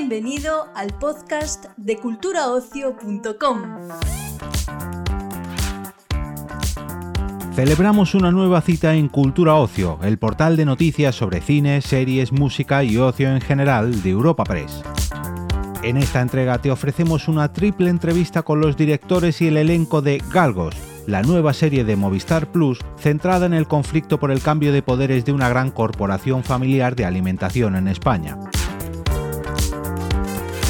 Bienvenido al podcast de culturaocio.com. Celebramos una nueva cita en Cultura Ocio, el portal de noticias sobre cine, series, música y ocio en general de Europa Press. En esta entrega te ofrecemos una triple entrevista con los directores y el elenco de Galgos, la nueva serie de Movistar Plus centrada en el conflicto por el cambio de poderes de una gran corporación familiar de alimentación en España.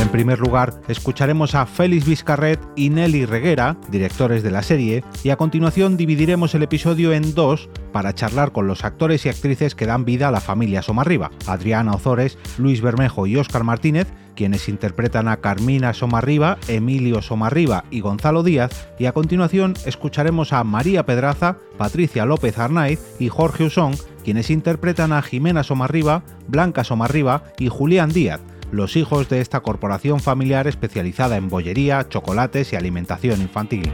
En primer lugar, escucharemos a Félix Vizcarret y Nelly Reguera, directores de la serie, y a continuación dividiremos el episodio en dos para charlar con los actores y actrices que dan vida a la familia Somarriba, Adriana Ozores, Luis Bermejo y Óscar Martínez, quienes interpretan a Carmina Somarriba, Emilio Somarriba y Gonzalo Díaz, y a continuación escucharemos a María Pedraza, Patricia López Arnaiz y Jorge Usón, quienes interpretan a Jimena Somarriba, Blanca Somarriba y Julián Díaz, los hijos de esta corporación familiar especializada en bollería, chocolates y alimentación infantil.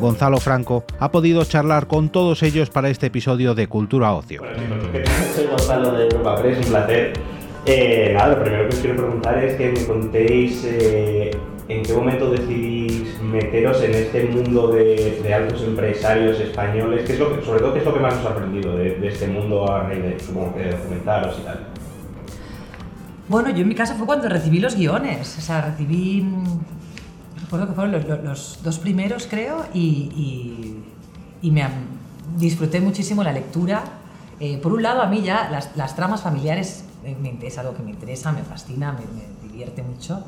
Gonzalo Franco ha podido charlar con todos ellos para este episodio de Cultura Ocio. Soy Gonzalo de Europa Press, un placer. Eh, lo primero que os quiero preguntar es que me contéis eh, en qué momento decidís meteros en este mundo de, altos empresarios españoles, ¿Qué es lo que, sobre todo qué es lo que más os ha aprendido de, de este mundo a raíz de, supongo que documentaros y tal. Bueno, yo en mi caso fue cuando recibí los guiones. O sea, recibí. Mm, recuerdo que fueron los, dos primeros, creo, y, y, me disfruté muchísimo la lectura. Eh, por un lado, a mí ya las, tramas familiares es algo que me interesa, me fascina, me, divierte mucho.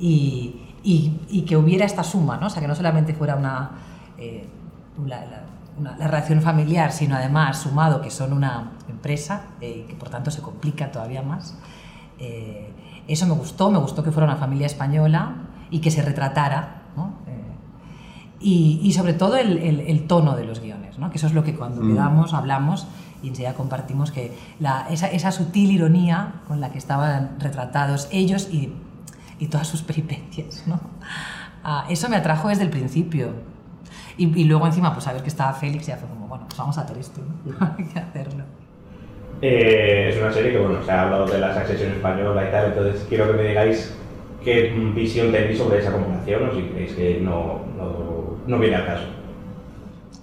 Y, y, que hubiera esta suma, ¿no? O sea, que no solamente fuera una, eh, una, la relación familiar, sino además sumado que son una empresa eh, que por tanto se complica todavía más. Eh, eso me gustó, me gustó que fuera una familia española y que se retratara, eh, y, sobre todo el, tono de los guiones, ¿no? que eso es lo que cuando mm. quedamos, hablamos y enseguida compartimos que esa, sutil ironía con la que estaban retratados ellos y, todas sus peripecias, ¿no? Ah, eso me atrajo desde el principio. Y, luego encima, pues a ver que estaba Félix y ya fue como, bueno, pues vamos a hacer esto, hay que hacerlo. Eh, es una serie que, bueno, se ha hablado de la sucesión española y tal, entonces quiero que me digáis qué visión tenéis sobre esa comparación o si creéis que no, no, viene al caso.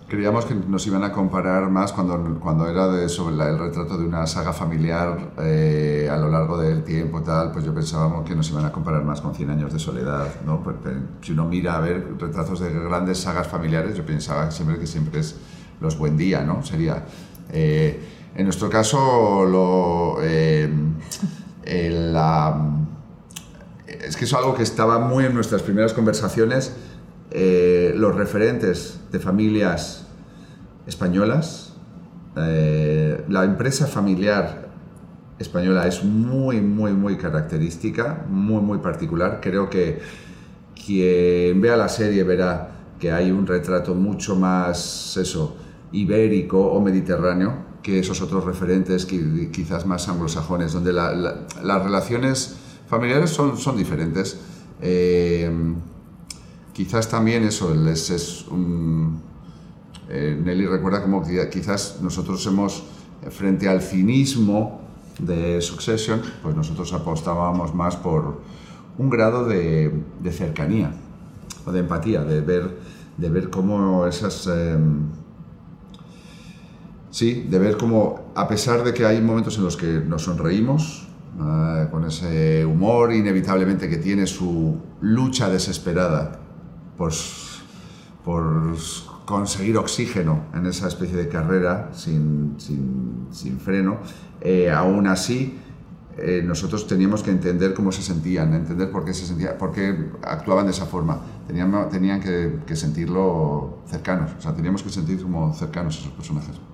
Creíamos que nos iban a comparar más cuando, cuando era de, sobre el retrato de una saga familiar eh, a lo largo del tiempo, tal, pues yo pensábamos que nos iban a comparar más con 100 años de soledad, ¿no? Porque si uno mira a ver retratos de grandes sagas familiares, yo pensaba siempre que siempre es los buen día, ¿no? Sería... Eh, en nuestro caso, lo, eh, es que es algo que estaba muy en nuestras primeras conversaciones, eh, los referentes de familias españolas. Eh, la empresa familiar española es muy, muy, muy característica, muy, muy particular. Creo que quien vea la serie verá que hay un retrato mucho más, eso, ibérico o mediterráneo que esos otros referentes quizás más anglosajones, donde las relaciones familiares son, son diferentes. Eh, quizás también eso, es, es un, eh, Nelly recuerda como quizás nosotros hemos, frente al cinismo de Succession, pues nosotros apostábamos más por un grado de, cercanía o de empatía, de ver, de ver cómo esas... Eh, Sí, de ver cómo, a pesar de que hay momentos en los que nos sonreímos, eh, con ese humor inevitablemente que tiene su lucha desesperada por, por conseguir oxígeno en esa especie de carrera sin, sin, sin freno, eh, aún así eh, nosotros teníamos que entender cómo se sentían, entender por qué, se sentía, por qué actuaban de esa forma. Tenían, tenían que, que sentirlo cercanos, o sea, teníamos que sentir como cercanos a esos personajes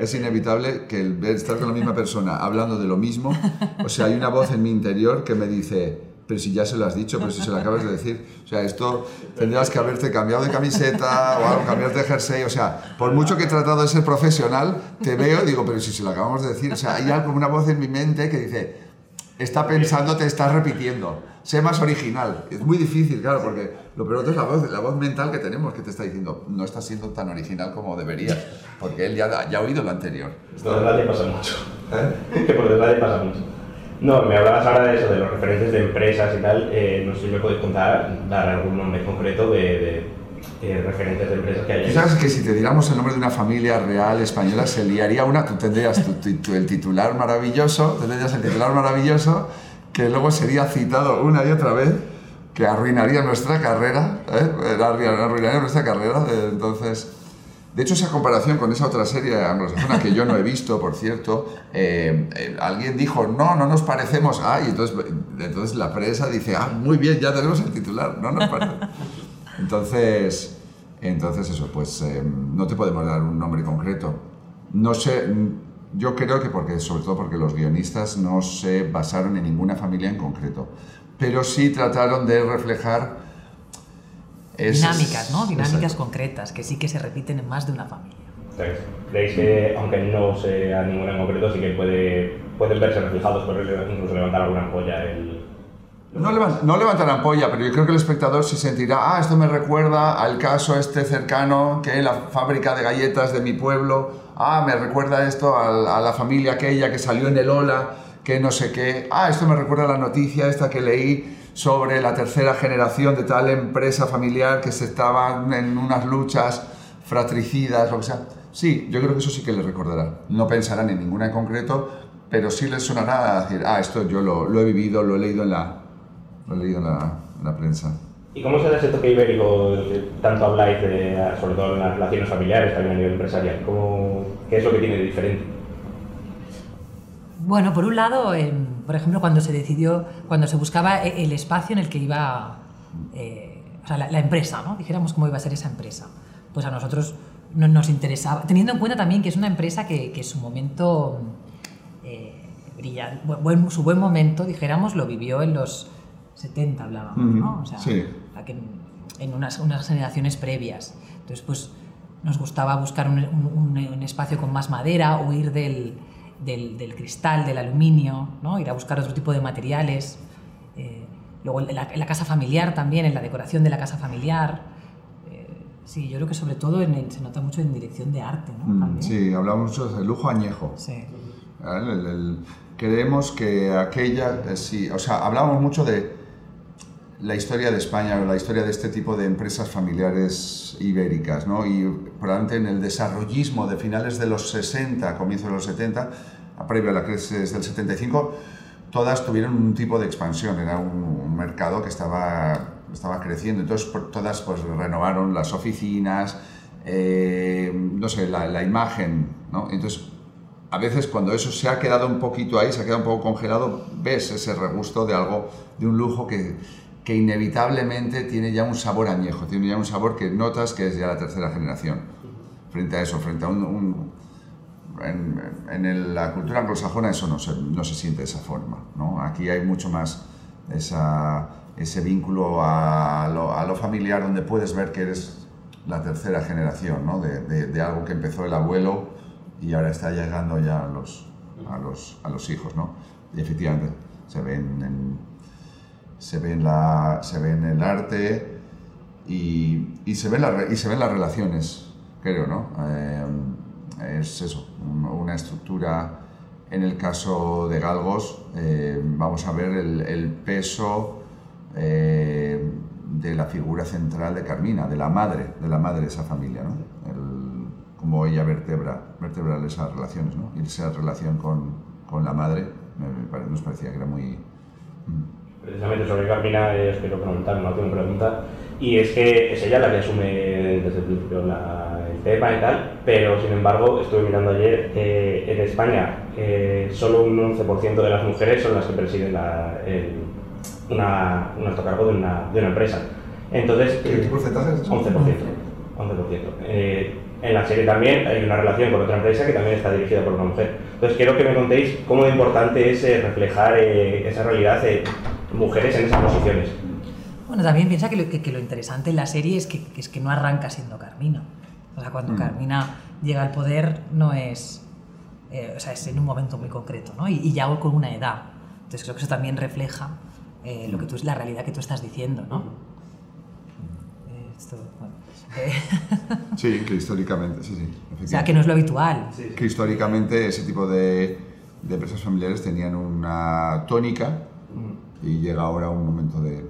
es inevitable que el estar con la misma persona hablando de lo mismo, o sea, hay una voz en mi interior que me dice, pero si ya se lo has dicho, pero si se lo acabas de decir, o sea, esto tendrías que haberte cambiado de camiseta o cambiarte de jersey, o sea, por mucho que he tratado de ser profesional, te veo y digo, pero si se lo acabamos de decir, o sea, hay algo, una voz en mi mente que dice, está pensando, te estás repitiendo. Sé más original. Es muy difícil, claro, porque lo peor es la voz, la voz mental que tenemos que te está diciendo, no estás siendo tan original como deberías, porque él ya, ya ha oído lo anterior. Por desgracia pasa mucho. ¿Eh? Que por desgracia pasa mucho. No, me hablabas ahora de eso, de los referentes de empresas y tal. eh, no sé si me puedes contar, dar algún nombre concreto de, de- de referentes de empresas que hay. sabes que si te diéramos el nombre de una familia real española se liaría una, tú tendrías tu- tu- tu- el titular maravilloso, tendrías el titular maravilloso que luego sería citado una y otra vez, que arruinaría nuestra carrera, ¿eh? Arruinaría nuestra carrera, eh, entonces... De hecho, esa comparación con esa otra serie anglosajona que yo no he visto, por cierto, eh, eh, alguien dijo, no, no nos parecemos. Ah, y entonces, entonces la prensa dice, ah, muy bien, ya tenemos el titular, no nos parece. Entonces, entonces eso, pues eh, no te podemos dar un nombre concreto. No sé, yo creo que porque, sobre todo porque los guionistas no se basaron en ninguna familia en concreto, pero sí trataron de reflejar esas- Dinámicas, ¿no? Dinámicas Exacto. concretas, que sí que se repiten en más de una familia. ¿Creéis que, aunque no sea ninguna en concreto, sí que puede, pueden verse reflejados, por incluso levantar alguna ampolla el... No, levan- no levantarán polla, pero yo creo que el espectador se sentirá, ah, esto me recuerda al caso este cercano, que la fábrica de galletas de mi pueblo, ah, me recuerda esto al- a, la familia aquella que salió en el Ola, que no sé qué, ah, esto me recuerda a la noticia esta que leí sobre la tercera generación de tal empresa familiar que se estaban en unas luchas fratricidas, lo que sea. Sí, yo creo que eso sí que les recordará. No pensarán en ninguna en concreto, pero sí les sonará a decir, ah, esto yo lo, lo he vivido, lo he leído en la, lo he leído en la, en la prensa. ¿Y cómo se da ese toque ibérico tanto habláis, de, sobre todo en las relaciones familiares, también a nivel empresarial? ¿Cómo, ¿Qué es lo que tiene de diferente? Bueno, por un lado, em, por ejemplo, cuando se decidió, cuando se buscaba e- el espacio en el que iba, eh, o sea, la, la empresa, ¿no? Dijéramos cómo iba a ser esa empresa. Pues a nosotros no nos interesaba, teniendo en cuenta también que es una empresa que, que su momento eh, brillante, bu- buen- su buen momento, dijéramos, lo vivió en los 70, hablábamos, ¿no? O sea, sí. que en, unas, unas generaciones previas. Entonces, pues nos gustaba buscar un, un- un espacio con más madera, huir del, del, del cristal, del aluminio, ¿no? ir a buscar otro tipo de materiales. Eh, luego en la, en la casa familiar también, en la decoración de la casa familiar. Eh, sí, yo creo que sobre todo en el- se nota mucho en dirección de arte. ¿no? Mm. Sí, hablamos mucho de lujo añejo. Sí. ¿vale? El- el- creemos que aquella, eh, sí, o sea, hablábamos mucho de la historia de España, o la historia de este tipo de empresas familiares ibéricas, ¿no? Y probablemente en el desarrollismo de finales de los 60, comienzos de los 70, a previo a la crisis del 75, todas tuvieron un tipo de expansión, era un, un mercado que estaba, estaba creciendo, entonces por- todas pues renovaron las oficinas, eh, no sé, la, la imagen, ¿no? Entonces a veces cuando eso se ha quedado un poquito ahí, se ha quedado un poco congelado, ves ese regusto de algo, de un lujo que, que inevitablemente tiene ya un sabor añejo, tiene ya un sabor que notas que es ya la tercera generación. Frente a eso, frente a un... en la cultura anglosajona eso no se, no se siente de esa forma. ¿no? Aquí hay mucho más esa, ese vínculo a lo, familiar donde puedes ver que eres la tercera generación ¿no? de algo que empezó el abuelo y ahora está llegando ya a los, a los, a los hijos. ¿no? Y efectivamente se ven en, se ve en, la, se ve en el arte y, y se ven re- y se ven las relaciones, creo, ¿no? Eh, es eso, un- una estructura, en el caso de Galgos, eh, vamos a ver el, peso eh, de la figura central de Carmina, de la madre, de la madre de esa familia, ¿no? Cómo ella vertebra, vertebra esas relaciones, ¿no? Y esa relación con, con la madre me- nos parecía que era muy... Precisamente sobre Carmina eh, os quiero preguntar una última pregunta. Y es que es ella la que asume desde el principio la, el tema y tal, pero sin embargo, estuve mirando ayer, eh, en España eh, solo un 11% de las mujeres son las que presiden la, el- una, un alto cargo de una, de una empresa. Entonces, ¿Qué porcentaje es eso? 11%. 11%. Eh, en la serie también hay una relación con otra empresa que también está dirigida por una mujer. Entonces quiero que me contéis cómo de importante es eh, reflejar eh, esa realidad mujeres en esas posiciones. Bueno, también piensa que lo, que, que lo interesante en la serie es que, que es que no arranca siendo Carmina. O sea, cuando Mm. Carmina llega al poder no es... eh, o sea, es en un momento muy concreto, ¿no? Y, y ya con una edad. Entonces creo que eso también refleja eh, lo que tú, la realidad que tú estás diciendo, ¿no? Eh, esto, bueno, eh, Sí, que históricamente, sí, sí. o sea, que no es lo habitual. Que históricamente ese tipo de, de empresas familiares tenían una tónica y llega ahora un momento de...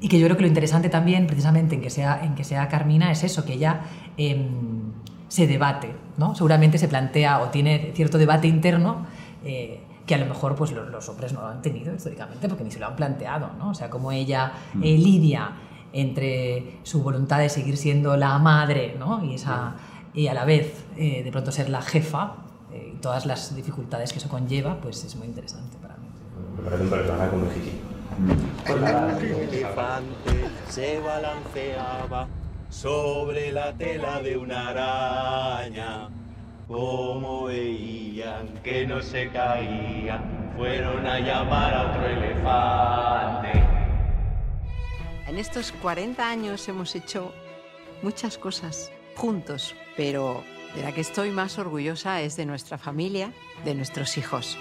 Y que yo creo que lo interesante también, precisamente en que sea, en que sea Carmina, es eso, que ella em, se debate, ¿no? Seguramente se plantea o tiene cierto debate interno eh, que a lo mejor pues, los, los, hombres no lo han tenido históricamente porque ni se lo han planteado, ¿no? O sea, como ella eh, lidia entre su voluntad de seguir siendo la madre, ¿no? Y, esa, y a la vez eh, de pronto ser la jefa, y todas las dificultades que eso conlleva, pues es muy interesante para mí. Me parece un personaje muy difícil. El elefante se balanceaba sobre la tela de una araña. Como veían que no se caía, fueron a llamar a otro elefante. En estos 40 años hemos hecho muchas cosas juntos, pero de la que estoy más orgullosa es de nuestra familia, de nuestros hijos.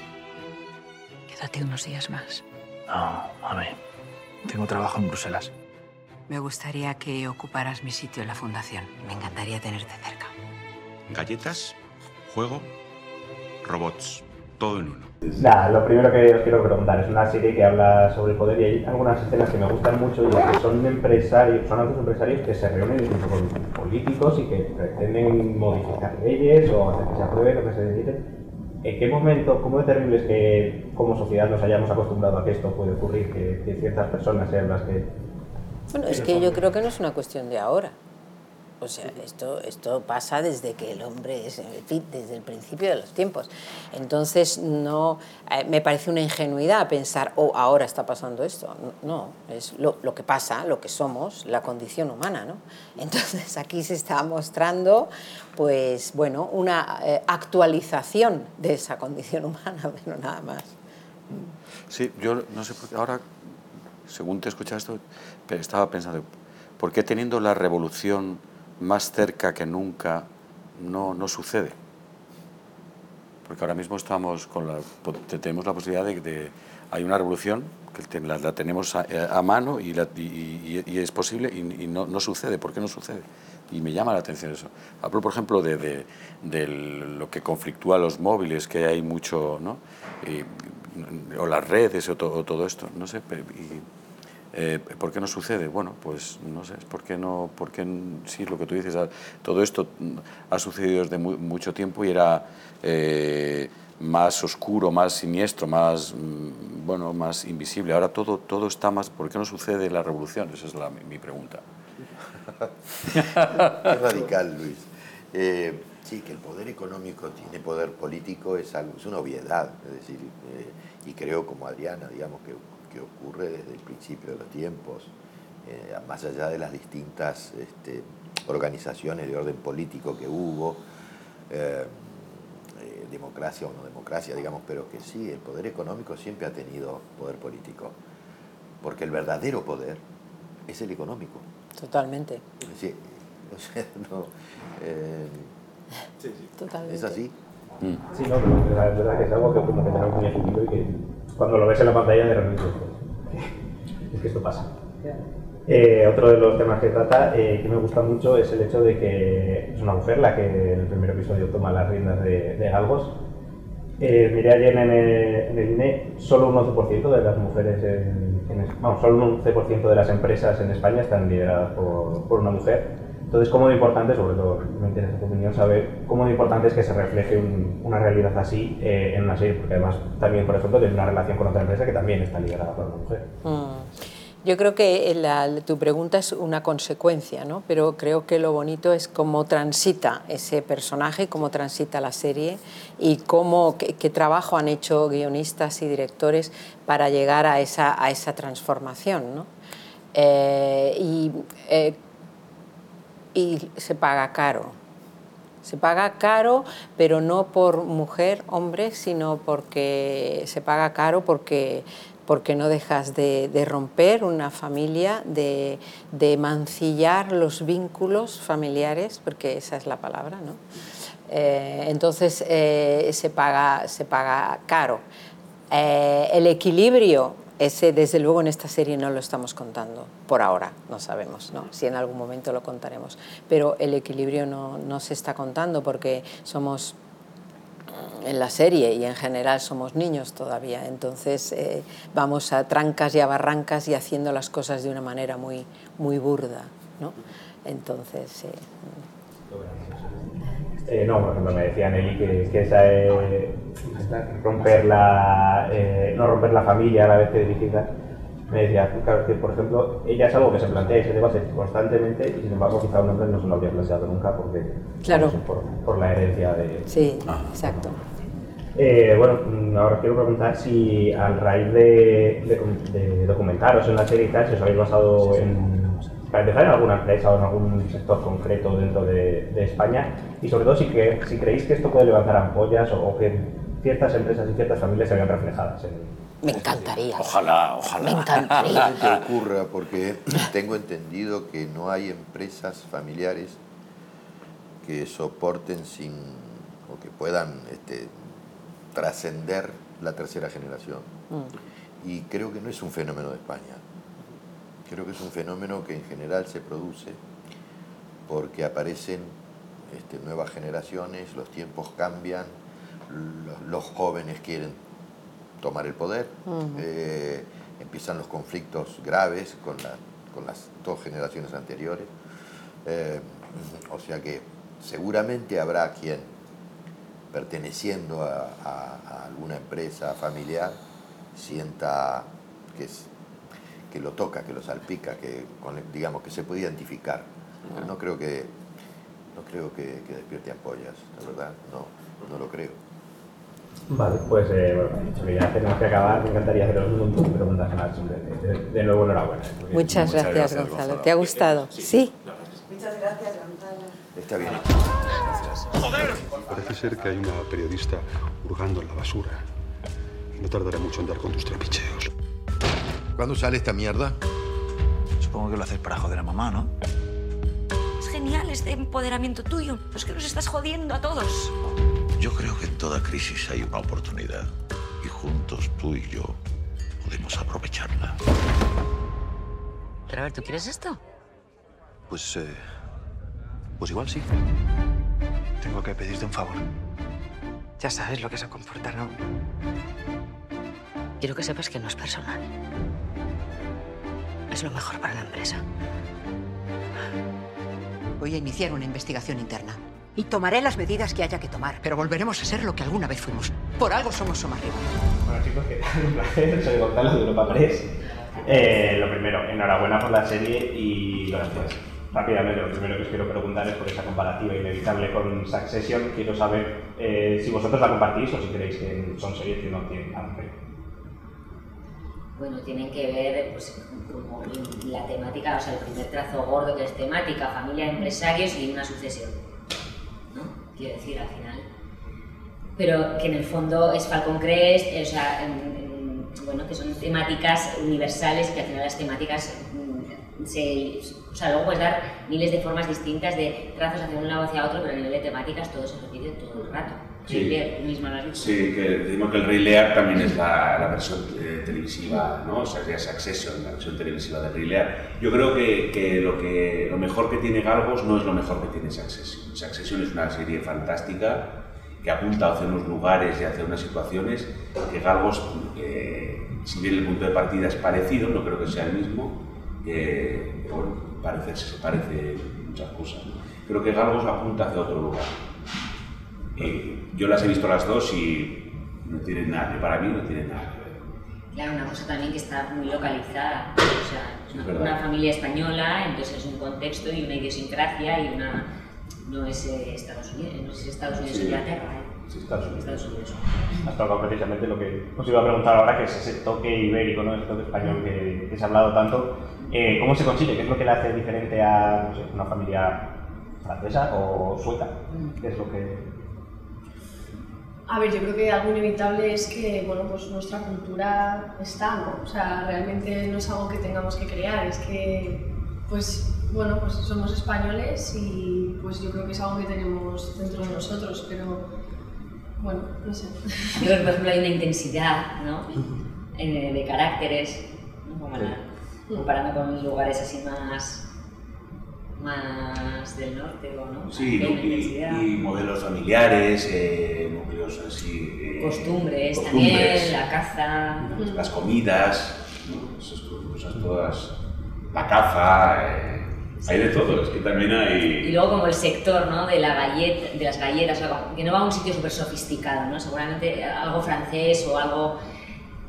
Quédate unos días más. No, mami. Tengo trabajo en Bruselas. Me gustaría que ocuparas mi sitio en la fundación. Me encantaría tenerte cerca. Galletas, juego, robots. Todo en uno. Nada, lo primero que os quiero preguntar es una serie que habla sobre el poder y hay algunas escenas que me gustan mucho y es que son empresarios, son altos empresarios que se reúnen incluso con políticos y que pretenden modificar leyes o hacer que se aprueben o que se deciden. ¿En qué momento, cómo de terrible es que como sociedad nos hayamos acostumbrado a que esto puede ocurrir, que, que ciertas personas sean las que... Bueno, es que yo creo que no es una cuestión de ahora. O sea, esto, esto pasa desde que el hombre es, en desde el principio de los tiempos. Entonces, no, eh, me parece una ingenuidad pensar, oh, ahora está pasando esto. No, es lo, lo, que pasa, lo que somos, la condición humana, ¿no? Entonces, aquí se está mostrando, pues, bueno, una eh, actualización de esa condición humana, pero nada más. Sí, yo no sé por qué, ahora, según te escuchas esto, estaba pensando, ¿por qué teniendo la revolución más cerca que nunca no, no sucede. Porque ahora mismo estamos con la, tenemos la posibilidad de que hay una revolución que la, tenemos a, a, mano y, es posible y, no, no, sucede. ¿Por qué no sucede? Y me llama la atención eso. Hablo, por ejemplo, de, de, lo que conflictúa los móviles, que hay mucho, ¿no? o las redes o, to, todo esto, no sé. Eh, ¿Por qué no sucede? Bueno, pues no sé, ¿por qué no? Porque sí, lo que tú dices, todo esto ha sucedido desde mucho tiempo y era eh, más oscuro, más siniestro, más, bueno, más invisible. Ahora todo, todo está más... ¿Por qué no sucede la revolución? Esa es la, mi pregunta. es radical, Luis. Eh, sí, que el poder económico tiene poder político es, algo, es una obviedad, es decir, y creo como Adriana, digamos, que que ocurre desde el principio de los tiempos, eh, más allá de las distintas este, organizaciones de orden político que hubo, eh, eh, democracia o no democracia, digamos, pero que sí, el poder económico siempre ha tenido poder político, porque el verdadero poder es el económico. Totalmente. Sí, o sea, no, sí, sí. Totalmente. ¿Es así? Mm. Sí, no, pero la verdad que es algo que como que tenemos muy y que cuando lo ves en la pantalla de repente es que esto pasa. Eh, otro de los temas que trata, eh, que me gusta mucho, es el hecho de que es una mujer la que en el primer episodio toma las riendas de, de Galgos. Eh, miré ayer en el, en el INE, solo un 11% de las mujeres, en, en, vamos, solo un 11% de las empresas en España están lideradas por, por una mujer. Entonces, ¿cómo de importante, sobre todo me interesa tu opinión, saber cómo de importante es que se refleje un, una realidad así eh, en una serie? Porque además también, por ejemplo, tiene una relación con otra empresa que también está liderada por una mujer. Mm. Yo creo que la, tu pregunta es una consecuencia, ¿no? pero creo que lo bonito es cómo transita ese personaje, cómo transita la serie y cómo, qué, trabajo han hecho guionistas y directores para llegar a esa, transformación. ¿no? Eh, y eh, y se paga caro. Se paga caro, pero no por mujer, hombre, sino porque se paga caro porque, porque no dejas de, romper una familia, de, de, mancillar los vínculos familiares, porque esa es la palabra, ¿no? Eh, entonces eh, se, paga, se paga caro. Eh, el equilibrio ese, desde luego, en esta serie no lo estamos contando, por ahora, no sabemos, ¿no? si en algún momento lo contaremos. Pero el equilibrio no, no se está contando porque somos en la serie y en general somos niños todavía, entonces eh, vamos a trancas y a barrancas y haciendo las cosas de una manera muy, muy burda. ¿no? Entonces, eh, Eh, no, por ejemplo, me decía Nelly que, que esa eh, romper la, eh, no romper la familia a la vez que dirigirla. Me decía, claro, que por ejemplo, ella es algo que se plantea y se debate constantemente y sin embargo quizá un hombre no se lo habría planteado nunca porque Claro. no sé, por, por la herencia de... sí, exacto. Eh, bueno, mm, ahora quiero preguntar si a raíz de, de, de documentaros en la serie y tal, si os habéis basado en, para empezar en alguna empresa o en algún sector concreto dentro de, de España y sobre todo si, que, si creéis que esto puede levantar ampollas o, o que ciertas empresas y ciertas familias se vean reflejadas en, Me encantaría. Ojalá, ojalá. Me encantaría. que ocurra porque tengo entendido que no hay empresas familiares que soporten sin o que puedan este, trascender la tercera generación. Y creo que no es un fenómeno de España. Creo que es un fenómeno que en general se produce porque aparecen este, nuevas generaciones, los tiempos cambian, los, los jóvenes quieren tomar el poder, eh, empiezan los conflictos graves con, la- con las dos generaciones anteriores. Eh, o sea que seguramente habrá quien, perteneciendo a, a- a alguna empresa familiar, sienta que, es, que lo toca, que lo salpica, que con- digamos que se puede identificar. Pero no creo que no creo que, que despierte ampollas, la verdad, no, no lo creo. Vale, pues eh, bueno, dicho que ya tenemos que acabar, me encantaría haceros un montón de preguntas más. simplemente. De, de nuevo, enhorabuena. porque- Muchas gracias, Gonzalo. ¿Te ha gustado? Sí. Muchas gracias, Gonzalo. Está bien. Parece ser que hay una periodista hurgando en la basura. Y no tardará mucho en dar con tus trapicheos. ¿Cuándo sale esta mierda? Supongo que lo haces para joder a mamá, ¿no? Es genial este empoderamiento tuyo. Es que nos estás jodiendo a todos. Yo creo que en toda crisis hay una oportunidad y juntos tú y yo podemos aprovecharla. Pero a ver, ¿tú quieres esto? Pues. eh, pues igual sí. Tengo que pedirte un favor. Ya sabes lo que eso comporta, ¿no? Quiero que sepas que no es personal. Es lo mejor para la empresa. Voy a iniciar una investigación interna. Y tomaré las medidas que haya que tomar. Pero volveremos a ser lo que alguna vez fuimos. Por algo somos Somarriba. Bueno chicos, que tal? un placer, soy Gonzalo de Europa Press. Eh, lo primero, enhorabuena por la serie y gracias. Rápidamente, lo primero que os quiero preguntar es por esa comparativa inevitable con Succession. Quiero saber eh, si vosotros la compartís o si creéis que son series que no tienen nada que ver. Bueno, tienen que ver pues, como la temática, o sea, el primer trazo gordo que es temática, familia empresarios y una sucesión. ¿no? Quiero decir, al final. Pero que en el fondo es Falcon Crest, eh, o sea, en- en- bueno, que son temáticas universales que al final las temáticas mm, se, o sea, luego puedes dar miles de formas distintas de trazos hacia un lado hacia otro, pero a nivel de temáticas todo se repite todo el rato. Sí. Sí, que decimos que el Rey Lear también es la, la versión eh, televisiva, ¿no? O sea, sería Succession, la versión televisiva del Rey Lear. Yo creo que, que lo que lo mejor que tiene Galgos no es lo mejor que tiene Succession. Succession es una serie fantástica que apunta hacia unos lugares y hacia unas situaciones que Galgos, eh, si bien el punto de partida es parecido, no creo que sea el mismo, eh, bueno, parece, se parece muchas cosas. ¿no? Creo que Galgos apunta hacia otro lugar. Eh, yo las he visto las dos y no tienen nada, para mí no tienen nada que ver. Claro, una cosa también que está muy localizada, o sea, es una familia española, entonces es un contexto y una idiosincrasia y una... no es eh, Estados Unidos, no es Estados Unidos, Sí. Inglaterra, ¿eh? Sí, Estados Unidos. Estados Unidos. Has tocado precisamente lo que os iba a preguntar ahora, que es ese toque ibérico, ¿no? ese toque español que, que se ha hablado tanto. Eh, ¿Cómo se consigue? ¿Qué es lo que le hace diferente a no sé, una familia francesa o sueca? ¿Qué es lo que...? A ver, yo creo que algo inevitable es que, bueno, pues nuestra cultura está, ¿no? O sea, realmente no es algo que tengamos que crear, es que, pues, bueno, pues somos españoles y pues yo creo que es algo que tenemos dentro de nosotros, pero, bueno, no sé. Yo creo que, por ejemplo, hay una intensidad, ¿no? Eh, de caracteres, ¿no? Como la- comparando con lugares así más más del norte, ¿o ¿no? Sí, y, y modelos familiares, eh, núcleos así... eh, Costumbres, costumbres, también, la caza. Las comidas, ¿no? esas cosas todas. La caza, eh, hay de todo, es que también Y hay... luego como el sector ¿no? de, la galleta, de las galletas, o sea, que no va a un sitio súper sofisticado, ¿no? seguramente algo francés o algo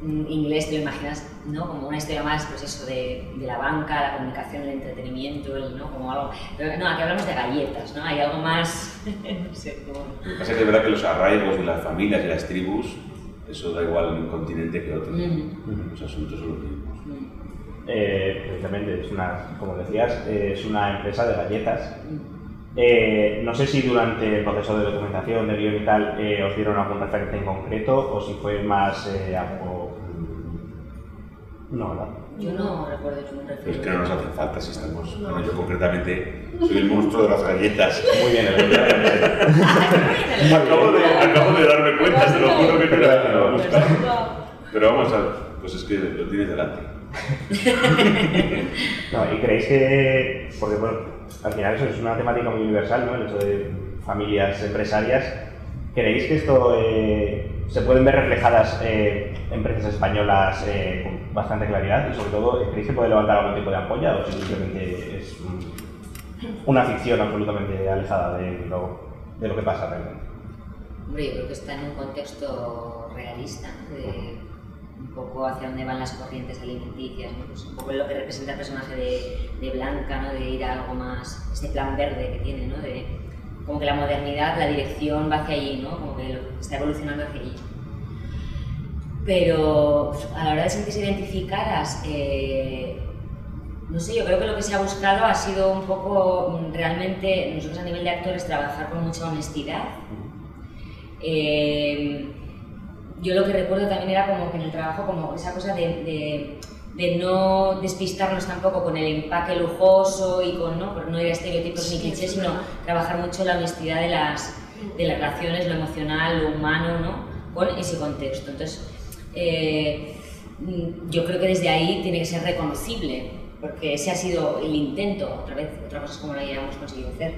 inglés, te lo imaginas, ¿no? como una historia más pues eso, de, de la banca, la comunicación, el entretenimiento, el, ¿no? como algo... Pero no, aquí hablamos de galletas, ¿no? hay algo más... no sé, como... Lo que pasa es que es verdad que los arraigos y las familias y las tribus, eso da igual en un continente que otro. Mm. Los asuntos son los mismos. Eh, precisamente, es una, como decías, eh, es una empresa de galletas. Eh, no sé si durante el proceso de documentación, de guion y tal, eh, os dieron algún referente en concreto o si fue más eh, algo... No, ¿verdad? Yo no recuerdo ningún Pero es que no nos hace falta si estamos... Bueno, yo concretamente soy el monstruo de las galletas. Muy bien, el acabo, de, acabo de darme cuenta, te lo juro que no era lo buscar. Pero vamos a... Pues es que lo tienes delante. No, y creéis que, porque bueno, al final eso es una temática muy universal, ¿no? El hecho de familias empresarias. ¿Creéis que esto eh, se pueden ver reflejadas eh, empresas españolas eh, con bastante claridad? Y sobre todo, ¿creéis que puede levantar algún tipo de ampolla o si simplemente es mm, una ficción absolutamente alejada de lo, de lo que pasa realmente? Hombre, yo creo que está en un contexto realista, de un poco hacia dónde van las corrientes alimenticias, ¿no? Pues un poco lo que representa el personaje de, de Blanca, ¿no? de ir a algo más, ese plan verde que tiene, ¿no? de como que la modernidad, la dirección va hacia allí, ¿no? como que está evolucionando hacia allí. Pero a la hora de sentirse identificadas, eh, no sé, yo creo que lo que se ha buscado ha sido un poco mm, realmente, nosotros a nivel de actores, trabajar con mucha honestidad. Eh, yo lo que recuerdo también era como que en el trabajo, como esa cosa de- de no despistarnos tampoco con el empaque lujoso y con, ¿no? No ir a estereotipos ni clichés, sino trabajar mucho la honestidad de las, de las relaciones, lo emocional, lo humano, ¿no? Con ese contexto. Entonces, eh, yo creo que desde ahí tiene que ser reconocible, porque ese ha sido el intento, otra vez, otra cosa es cómo lo hayamos conseguido hacer.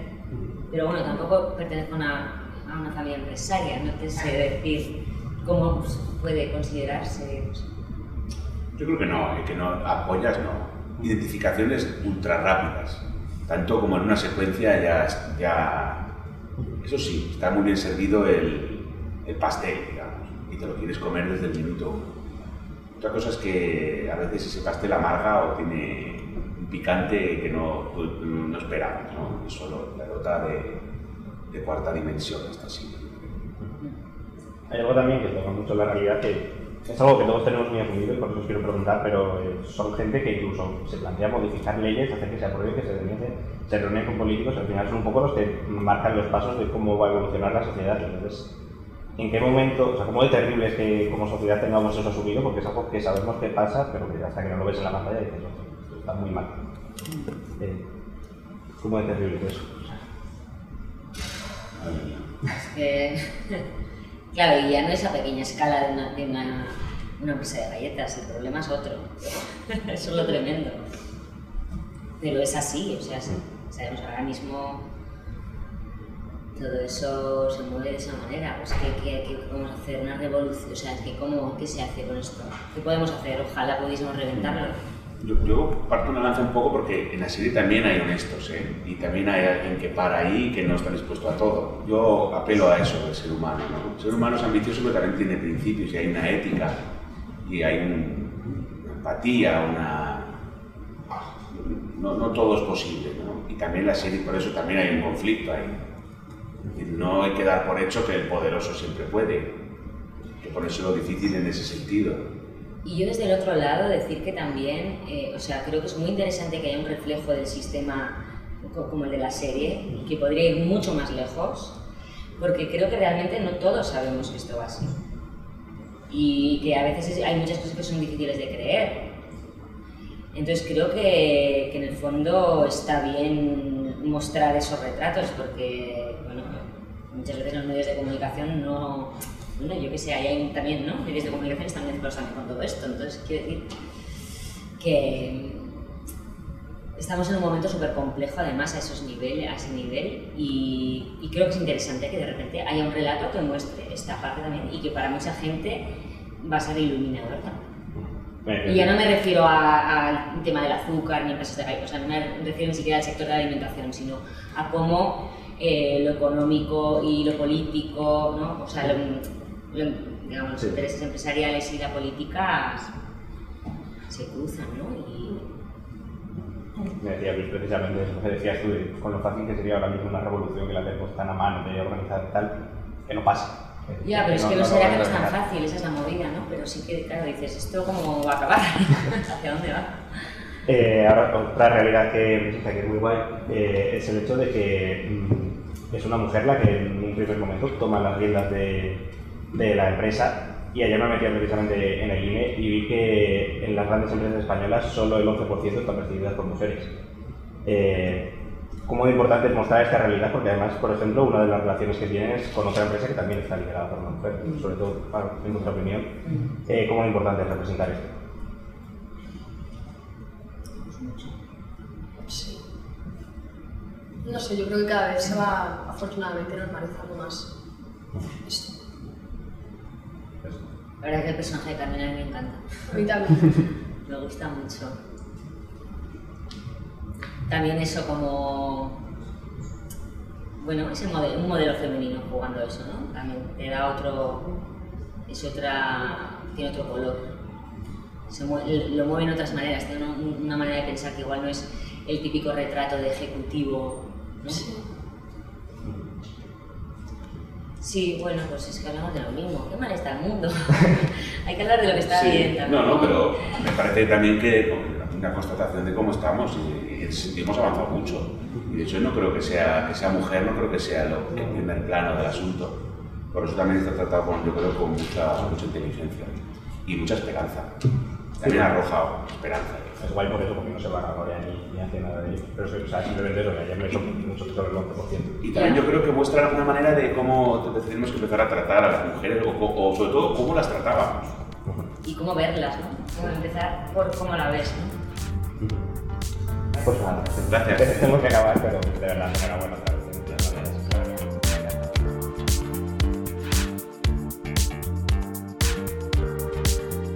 Pero bueno, tampoco pertenezco a una, a una familia empresaria, no te sé decir cómo puede considerarse. pues, Yo creo que no, eh, que no, apoyas no. Identificaciones ultra rápidas. Tanto como en una secuencia ya, ya eso sí, está muy bien servido el, el pastel, digamos, y te lo quieres comer desde el minuto uno. Otra cosa es que a veces ese pastel amarga o tiene un picante que no, no esperamos, ¿no? Es solo la nota de, de cuarta dimensión, está así. Hay algo también que toca mucho la realidad que es algo que todos tenemos muy asumido y por eso os quiero preguntar, pero eh, son gente que incluso se plantea modificar leyes, hacer que se apruebe, que se denuncie, se reúnen con políticos, al final son un poco los que marcan los pasos de cómo va a evolucionar la sociedad. Entonces, ¿en qué momento, o sea, cómo de terrible es que como sociedad tengamos eso asumido? Porque es algo que sabemos que pasa, pero que hasta que no lo ves en la pantalla dices, "Hostia, esto está muy mal. Eh, ¿Cómo de terrible es eso? Es que, claro, y ya no es a pequeña escala de una, de una, una de galletas, el problema es otro. Eso es lo tremendo. Pero es así, o sea, sabemos ahora mismo todo eso se mueve de esa manera. Pues, ¿qué, qué, qué podemos hacer? Una revolución, o sea, ¿qué, cómo, ¿qué se hace con esto? ¿Qué podemos hacer? Ojalá pudiésemos reventarlo. Yo, yo parto una lanza un poco porque en la serie también hay honestos, ¿eh? Y también hay alguien que para ahí y que no está dispuesto a todo. Yo apelo a eso del ser humano, ¿no? El ser humano es ambicioso pero también tiene principios y hay una ética y hay un- una empatía, una... No, no todo es posible, ¿no? Y también la serie, por eso también hay un conflicto ahí. Es No hay que dar por hecho que el poderoso siempre puede, que ponérselo difícil en ese sentido. Y yo desde el otro lado decir que también, eh, o sea, creo que es muy interesante que haya un reflejo del sistema co- como el de la serie, que podría ir mucho más lejos, porque creo que realmente no todos sabemos que esto va así. Y que a veces es- hay muchas cosas que son difíciles de creer. Entonces creo que, que en el fondo está bien mostrar esos retratos, porque, bueno, muchas veces los medios de comunicación no, bueno, yo qué sé, hay también, ¿no? Medios de comunicación están mezclados con todo esto, entonces quiero decir que estamos en un momento súper complejo además a, esos niveles, a ese nivel y, y, creo que es interesante que de repente haya un relato que muestre esta parte también y que para mucha gente va a ser iluminador también. Y ya no me refiero al tema del azúcar ni empresas de gallo, o sea, no me refiero ni siquiera al sector de la alimentación, sino a cómo eh, lo económico y lo político, ¿no? o sea, digamos, los intereses empresariales y la política se cruzan, ¿no? Y... Me decía Luis precisamente eso que decías tú, con lo fácil que sería ahora mismo una revolución que la tenemos tan a mano de organizar y tal, que no pasa. Ya, pero es que no, será que no es tan fácil, esa es la movida, ¿no? Pero sí que, claro, dices, ¿esto cómo va a acabar? ¿Hacia dónde va? Eh, ahora, otra realidad que, que es muy guay eh, es el hecho de que mm, es una mujer la que en un primer momento toma las riendas de, de la empresa y ayer me metí precisamente en el INE y vi que en las grandes empresas españolas solo el 11% están percibidas por mujeres. Eh, cómo importante es mostrar esta realidad, porque además, por ejemplo, una de las relaciones que tienes con otra empresa que también está liderada por una mujer, sobre todo, en nuestra opinión, eh, cómo es importante representar esto. Sí. No sé, yo creo que cada vez se va afortunadamente normalizando más esto. La verdad es que el personaje de Carmen a mí me encanta. A mí también. me gusta mucho. También eso como... Bueno, es un modelo femenino jugando eso, ¿no? También te da otro... Es otra... tiene otro color. Se mueve, lo mueve en otras maneras, tiene una, manera de pensar que igual no es el típico retrato de ejecutivo, ¿no? Sí, bueno, pues es que hablamos de lo mismo. Qué mal está el mundo. Hay que hablar de lo que está bien también. No, no, pero me parece también que una constatación de cómo estamos y, y hemos avanzado mucho. Y de hecho no creo que sea, que sea mujer, no creo que sea lo, el primer plano del asunto. Por eso también está tratado con, yo creo, con mucha, mucha inteligencia y mucha esperanza. También arroja esperanza. Es guay por eso, porque no se va a Corea ni, ni hace nada de ello. Pero o sea, simplemente eso, que ayer me sorprendí mucho sobre el 11%. Y también yo creo que muestra una manera de cómo tenemos que empezar a tratar a las mujeres, o, o, sobre todo cómo las tratábamos. Y cómo verlas, ¿no? Cómo empezar por cómo la ves, ¿no? Pues nada, gracias. Tengo que acabar, pero de verdad, enhorabuena